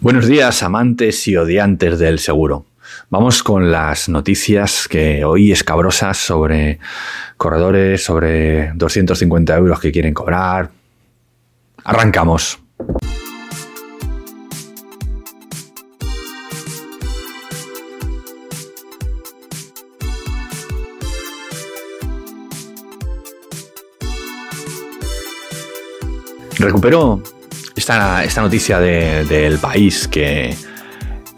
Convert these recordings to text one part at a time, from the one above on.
Buenos días, amantes y odiantes del seguro. Vamos con las noticias que hoy escabrosas sobre corredores, sobre 250 euros que quieren cobrar. Arrancamos. Recuperó esta, esta noticia del país que,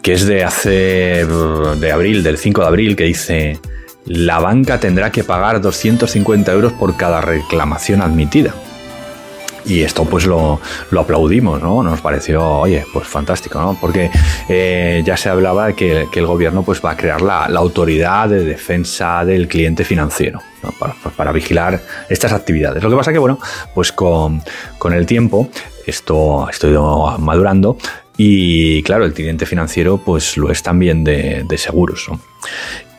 que es de hace de abril, del 5 de abril, que dice la banca tendrá que pagar 250 euros por cada reclamación admitida. Y esto pues lo, aplaudimos, ¿no? Nos pareció, oye, pues fantástico, ¿no? Porque eh, ya se hablaba de que, el gobierno pues va a crear la, autoridad de defensa del cliente financiero, para, vigilar estas actividades. Lo que pasa que, bueno, pues con, el tiempo esto ha ido madurando y claro, el cliente financiero pues lo es también de, de seguros.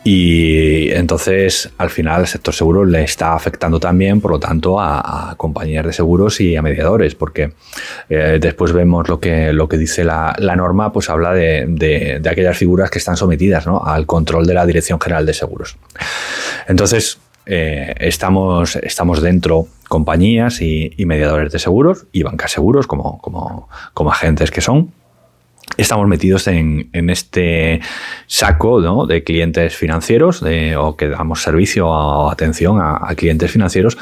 Y entonces, al final, el sector seguro le está afectando también, por lo tanto, a, compañías de seguros y a mediadores, porque eh, después vemos lo que, lo que dice la, norma, pues habla de, aquellas figuras que están sometidas al control de la Dirección General de Seguros. Entonces, eh, estamos, estamos dentro compañías y, mediadores de seguros y bancas seguros como, como, como agentes que son estamos metidos en, este saco de clientes financieros o que damos servicio o atención a, clientes financieros.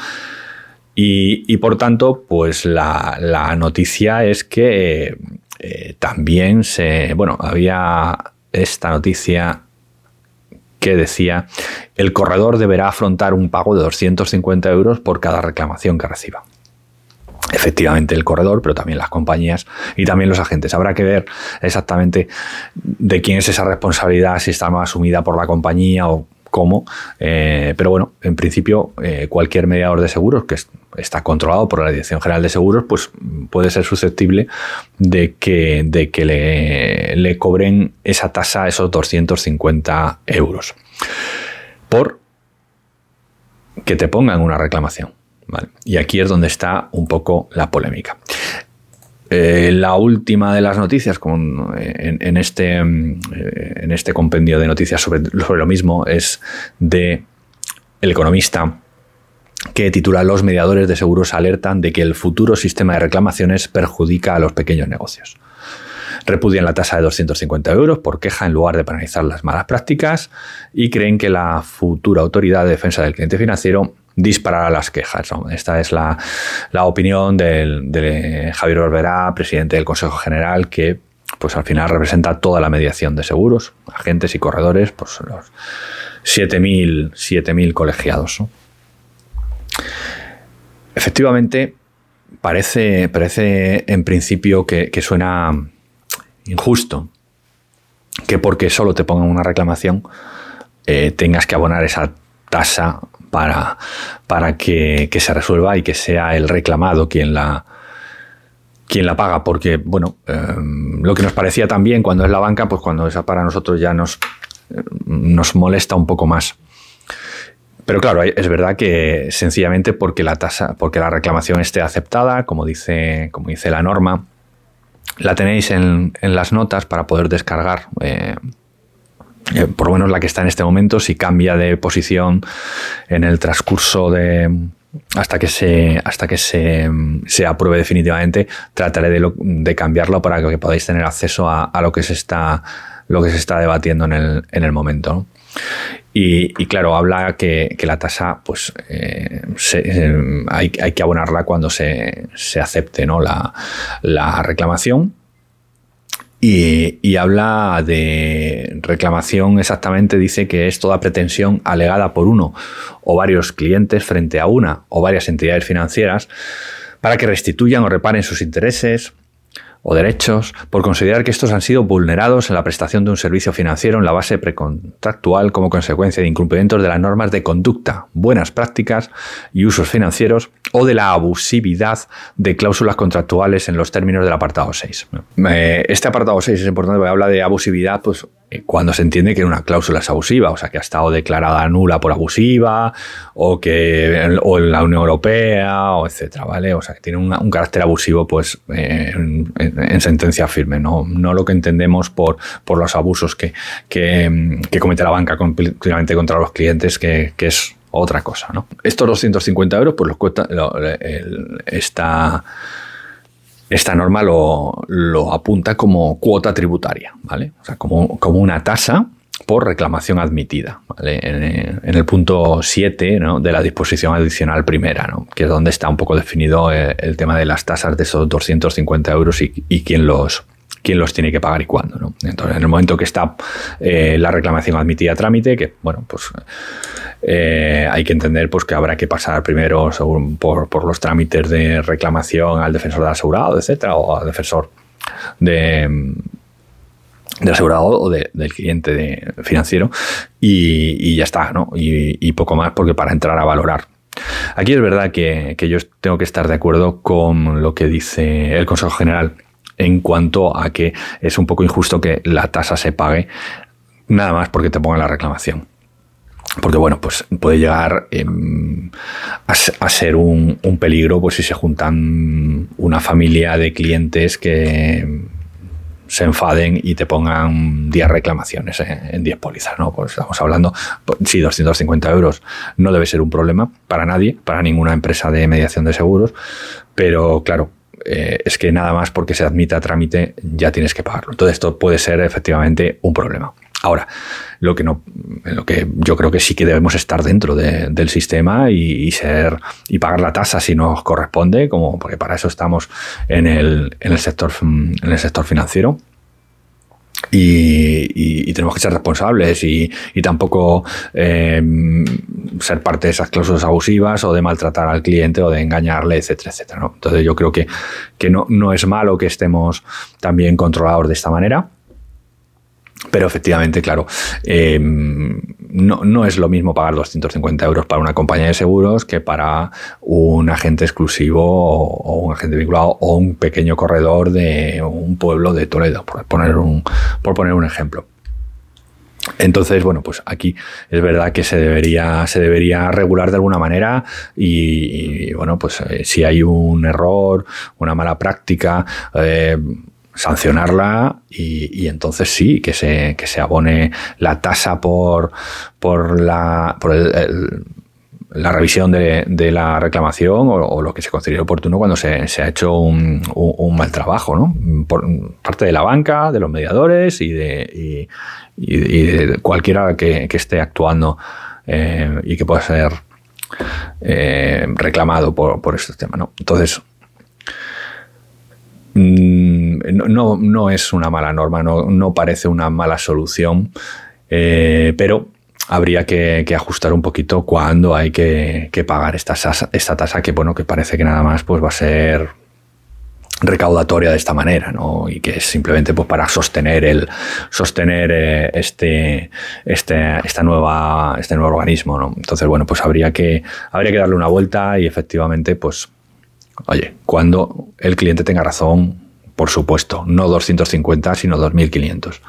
Y, por tanto, pues la, noticia es que eh, también se. Bueno, había esta noticia que decía el corredor deberá afrontar un pago de 250 euros por cada reclamación que reciba efectivamente el corredor, pero también las compañías y también los agentes. Habrá que ver exactamente de quién es esa responsabilidad, si está más asumida por la compañía o cómo. Eh, pero bueno, en principio, eh, cualquier mediador de seguros que está controlado por la Dirección General de Seguros, pues puede ser susceptible de que, de que le, le cobren esa tasa, esos 250 euros. Por que te pongan una reclamación. Y aquí es donde está un poco la polémica. Eh, la última de las noticias en, este, eh, en este compendio de noticias sobre, sobre lo mismo es de El Economista, que titula Los mediadores de seguros alertan de que el futuro sistema de reclamaciones perjudica a los pequeños negocios. Repudian la tasa de 250 euros por queja en lugar de penalizar las malas prácticas y creen que la futura autoridad de defensa del cliente financiero disparará las quejas. Esta es la, opinión de Javier Olverá, presidente del Consejo General, que pues al final representa toda la mediación de seguros, agentes y corredores, pues los 7.000 colegiados. Efectivamente, parece, parece en principio que, suena injusto que porque solo te pongan una reclamación eh, tengas que abonar esa tasa para, para que, se resuelva y que sea el reclamado quien la, quien la paga, porque, bueno, em, lo que nos parecía también cuando es la banca, pues cuando esa para nosotros ya nos, nos molesta un poco más. Pero claro, es verdad que sencillamente porque la tasa, porque la reclamación esté aceptada, como dice, como dice la norma, la tenéis en, en las notas para poder descargar eh, eh, por lo menos la que está en este momento, si cambia de posición en el transcurso de hasta que se hasta que se, apruebe definitivamente, trataré de, cambiarlo para que podáis tener acceso a, lo que se está lo que se está debatiendo en el, en el momento. Y, claro, habla que, la tasa, pues eh, eh, hay, que abonarla cuando se, acepte ¿no? la, la reclamación y, habla de reclamación exactamente, dice que es toda pretensión alegada por uno o varios clientes frente a una o varias entidades financieras para que restituyan o reparen sus intereses, o derechos por considerar que estos han sido vulnerados en la prestación de un servicio financiero en la base precontractual como consecuencia de incumplimientos de las normas de conducta, buenas prácticas y usos financieros o de la abusividad de cláusulas contractuales en los términos del apartado 6. Este apartado 6 es importante porque habla de abusividad, pues eh, cuando se entiende que una cláusula es abusiva, o sea, que ha estado declarada nula por abusiva, o que o en la Unión Europea, o etcétera, ¿vale? O sea, que tiene un carácter abusivo, pues, eh, en, sentencia firme, ¿no? No lo que entendemos por, por los abusos que, que, comete la banca completamente contra los clientes, que, es otra cosa, ¿no? Estos 250 euros, pues los cuesta esta esta norma lo, apunta como cuota tributaria, ¿vale? O sea, como, una tasa por reclamación admitida, ¿vale? en, el punto 7 de la disposición adicional primera, ¿no? que es donde está un poco definido el, tema de las tasas de esos 250 euros y, y quién los, quién los tiene que pagar y cuándo. ¿no? Entonces, en el momento que está eh, la reclamación admitida a trámite, que bueno, pues eh, hay que entender pues, que habrá que pasar primero por, los trámites de reclamación al defensor del asegurado, etcétera, o al defensor de del asegurado o del cliente financiero y, ya está, ¿no? Y, poco más porque para entrar a valorar. Aquí es verdad que yo tengo que estar de acuerdo con lo que dice el Consejo General en cuanto a que es un poco injusto que la tasa se pague nada más porque te pongan la reclamación. Porque bueno, pues puede llegar em, a, ser un, peligro pues si se juntan una familia de clientes que se enfaden y te pongan 10 reclamaciones en 10 pólizas, ¿no? Pues estamos hablando, pues, sí, 250 euros no debe ser un problema para nadie, para ninguna empresa de mediación de seguros, pero claro, eh, es que nada más porque se admita a trámite ya tienes que pagarlo. Entonces esto puede ser efectivamente un problema. Ahora, lo que no, lo que yo creo que sí que debemos estar dentro del sistema y, ser y pagar la tasa si nos corresponde, como porque para eso estamos en el, en el sector en el sector financiero y, tenemos que ser responsables y, tampoco eh, ser parte de esas cláusulas abusivas o de maltratar al cliente o de engañarle, etcétera, etcétera. Entonces yo creo que, que no, no es malo que estemos también controlados de esta manera pero efectivamente, claro, em, no, es lo mismo pagar 250 euros para una compañía de seguros que para un agente exclusivo o, un agente vinculado o un pequeño corredor de un pueblo de Toledo, por poner un, por poner un ejemplo. Entonces, bueno, pues aquí es verdad que se debería, se debería regular de alguna manera y, bueno, pues eh, si hay un error, una mala práctica, eh, sancionarla y, entonces sí, que se, que se abone la tasa por, por, la, por la revisión de, la reclamación o, lo que se considere oportuno cuando se, ha hecho un, mal trabajo, ¿no? Por parte de la banca, de los mediadores y de, cualquiera que, esté actuando eh, y que pueda ser eh, reclamado por, estos temas, ¿no? Entonces, Mm, no, no, es una mala norma, no, parece una mala solución, eh, pero habría que, ajustar un poquito cuando hay que, pagar esta, esta, tasa que, bueno, que parece que nada más pues, va a ser recaudatoria de esta manera, ¿no? Y que es simplemente pues, para sostener el sostener eh, este, este, esta nueva, este nuevo organismo, ¿no? Entonces, bueno, pues habría que, habría que darle una vuelta y efectivamente, pues Oye, cuando el cliente tenga razón, por supuesto, no 250, sino 2500.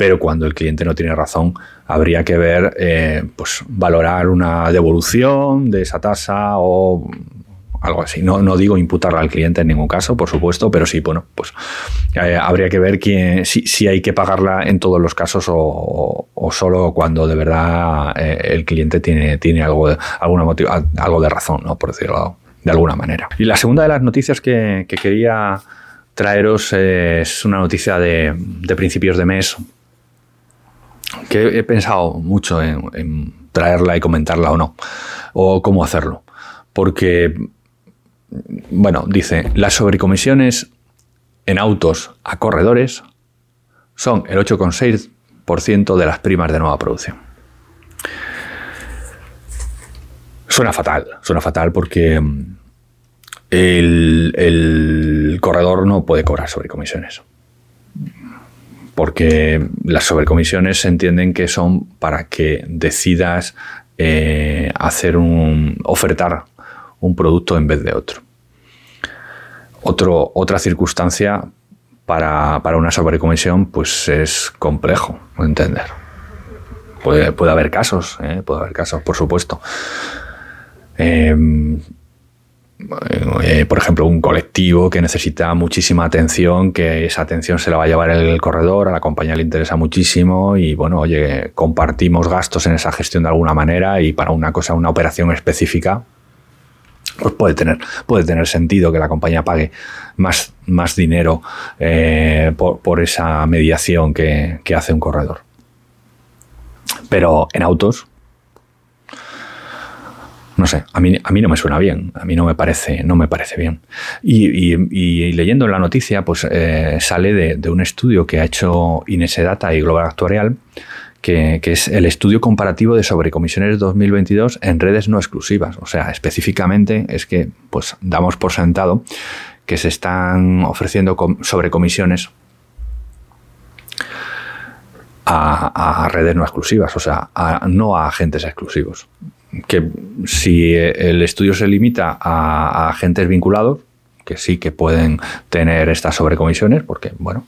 Pero cuando el cliente no tiene razón, habría que ver, eh, pues valorar una devolución de esa tasa o algo así. No, no digo imputarla al cliente en ningún caso, por supuesto, pero sí, bueno, pues eh, habría que ver quién, si, hay que pagarla en todos los casos o, solo cuando de verdad eh, el cliente tiene, tiene algo, alguna algo de razón, ¿no? por decirlo de alguna manera. Y la segunda de las noticias que, quería traeros es una noticia de, principios de mes que he pensado mucho en, traerla y comentarla o no, o cómo hacerlo. Porque, bueno, dice, las sobrecomisiones en autos a corredores son el 8,6% de las primas de nueva producción. Suena fatal, suena fatal porque mm, el, corredor no puede cobrar sobrecomisiones. Porque las sobrecomisiones se entienden que son para que decidas eh, hacer un. ofertar un producto en vez de otro. otra circunstancia para, una sobrecomisión, pues es complejo entender. Puede, puede haber casos, ¿eh? puede haber casos, por supuesto. Em, eh, por ejemplo, un colectivo que necesita muchísima atención, que esa atención se la va a llevar el corredor, a la compañía le interesa muchísimo y bueno, oye, compartimos gastos en esa gestión de alguna manera y para una cosa, una operación específica, pues puede tener, puede tener sentido que la compañía pague más, más dinero eh, por, esa mediación que hace un corredor. Pero en autos, no sé, a mí, a mí no me suena bien, a mí no me parece, no me parece bien. Y, leyendo la noticia, pues eh, sale de, un estudio que ha hecho Inese Data y Global Actuarial, que, es el estudio comparativo de sobrecomisiones 2022 en redes no exclusivas. O sea, específicamente es que pues damos por sentado que se están ofreciendo sobrecomisiones a, redes no exclusivas, o sea, no a agentes exclusivos que si el estudio se limita a, agentes vinculados, que sí que pueden tener estas sobrecomisiones, porque, bueno,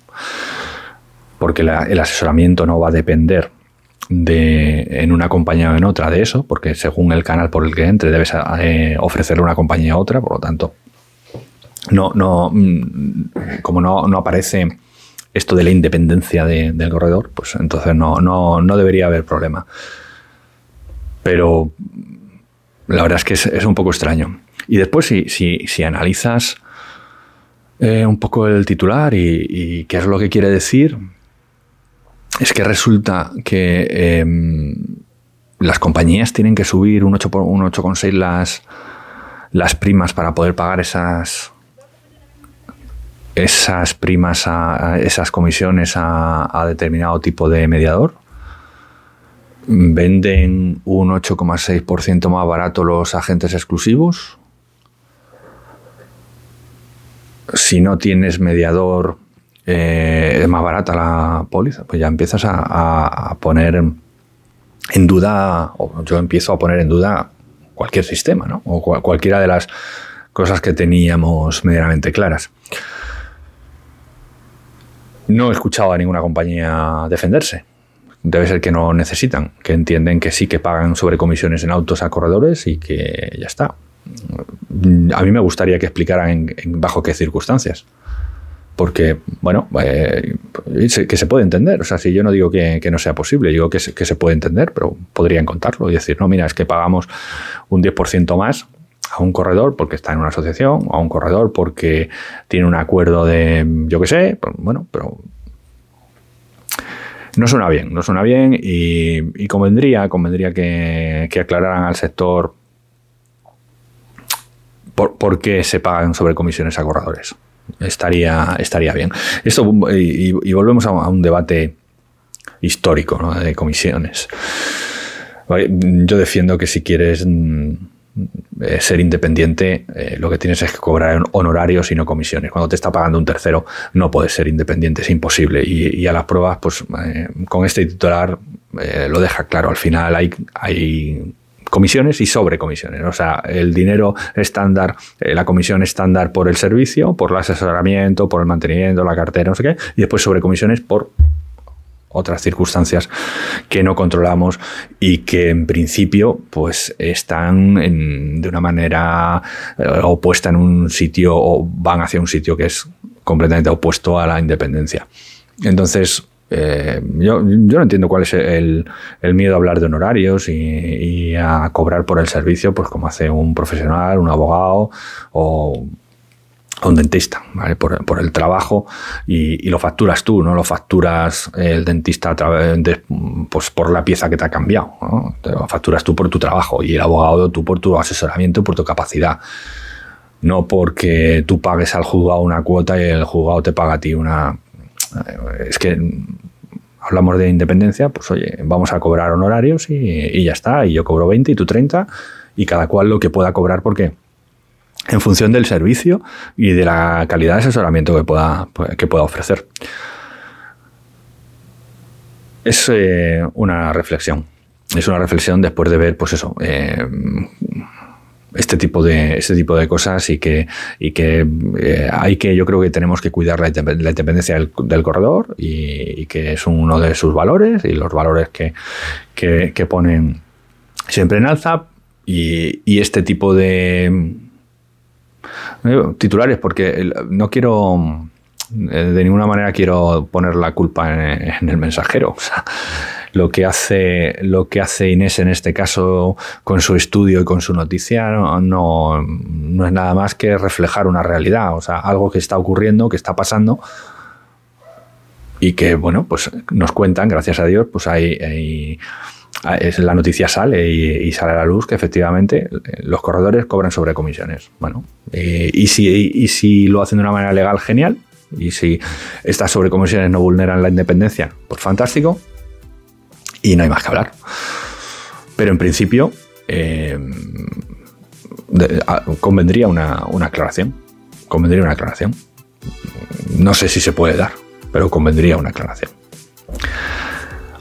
porque el asesoramiento no va a depender de en una compañía o en otra de eso, porque según el canal por el que entre debes eh, ofrecerle una compañía a otra, por lo tanto, no, no, mm, como no, no aparece esto de la independencia del corredor, pues entonces no, no, no debería haber problema pero la verdad es que es, un poco extraño. Y después, si, si, analizas eh, un poco el titular y, qué es lo que quiere decir, es que resulta que em, las compañías tienen que subir un 8,6 las, las primas para poder pagar esas esas primas a, esas comisiones a determinado tipo de mediador venden un 8,6% más barato los agentes exclusivos. Si no tienes mediador, eh, es más barata la póliza. Pues ya empiezas a, poner en duda, o yo empiezo a poner en duda cualquier sistema, ¿no? O cualquiera de las cosas que teníamos medianamente claras. No he escuchado a ninguna compañía defenderse debe ser que no necesitan, que entienden que sí que pagan sobre comisiones en autos a corredores y que ya está. A mí me gustaría que explicaran en, bajo qué circunstancias. Porque, bueno, eh, que se puede entender. O sea, si yo no digo que, no sea posible, digo que se, que se, puede entender, pero podrían contarlo y decir, no, mira, es que pagamos un 10% más a un corredor porque está en una asociación, a un corredor porque tiene un acuerdo de, yo qué sé, pues, bueno, pero no suena bien, no suena bien y, convendría, convendría que, aclararan al sector por, qué se pagan sobre comisiones a corredores. Estaría, estaría bien. Esto, y, volvemos a, un debate histórico de comisiones. Yo defiendo que si quieres mm, eh, ser independiente, eh, lo que tienes es que cobrar honorarios y no comisiones. Cuando te está pagando un tercero, no puedes ser independiente, es imposible. Y, a las pruebas, pues eh, con este titular lo deja claro. Al final hay, hay comisiones y sobrecomisiones. O sea, el dinero estándar, la comisión estándar por el servicio, por el asesoramiento, por el mantenimiento, la cartera, no sé qué, y después sobrecomisiones por otras circunstancias que no controlamos y que en principio pues están de una manera eh, opuesta en un sitio o van hacia un sitio que es completamente opuesto a la independencia. Entonces, eh, yo, no entiendo cuál es el, miedo a hablar de honorarios y, y, a cobrar por el servicio, pues como hace un profesional, un abogado o un dentista, ¿vale? Por, el trabajo y, lo facturas tú, no lo facturas el dentista pues por la pieza que te ha cambiado, lo facturas tú por tu trabajo y el abogado tú por tu asesoramiento, por tu capacidad. No porque tú pagues al juzgado una cuota y el juzgado te paga a ti una... Es que hablamos de independencia, pues oye, vamos a cobrar honorarios y, y ya está, y yo cobro 20 y tú 30 y cada cual lo que pueda cobrar porque en función del servicio y de la calidad de asesoramiento que pueda, que pueda ofrecer. Es eh, una reflexión. Es una reflexión después de ver, pues eso, eh, este tipo de este tipo de cosas y que y que eh, hay que yo creo que tenemos que cuidar la, independencia del, corredor y, que es uno de sus valores y los valores que, que, ponen siempre en alza y, este tipo de titulares porque no quiero de ninguna manera quiero poner la culpa en, el mensajero. Lo que hace lo que hace Inés en este caso con su estudio y con su noticia no, no, es nada más que reflejar una realidad, o sea, algo que está ocurriendo, que está pasando y que bueno, pues nos cuentan, gracias a Dios, pues hay, la noticia sale y, sale a la luz que efectivamente los corredores cobran sobre comisiones. Bueno, y, si, y si lo hacen de una manera legal, genial. Y si estas sobrecomisiones no vulneran la independencia, pues fantástico y no hay más que hablar. Pero en principio eh, convendría una, aclaración. Convendría una aclaración. No sé si se puede dar, pero convendría una aclaración.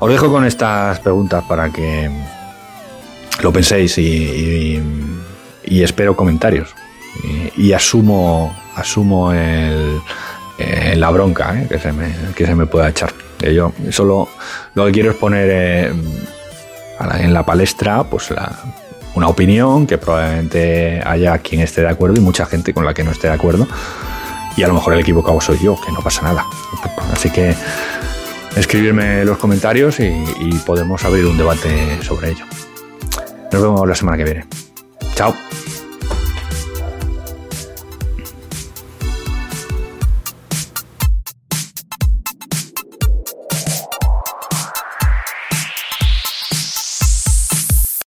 Os dejo con estas preguntas para que lo penséis y, espero comentarios. Y, asumo, asumo el, la bronca eh, que, se me, que se me pueda echar. Yo solo lo que quiero es poner eh, en la palestra pues una opinión que probablemente haya quien esté de acuerdo y mucha gente con la que no esté de acuerdo. Y a lo mejor el equivocado soy yo, que no pasa nada. Así que escribirme los comentarios y, y podemos abrir un debate sobre ello. Nos vemos la semana que viene.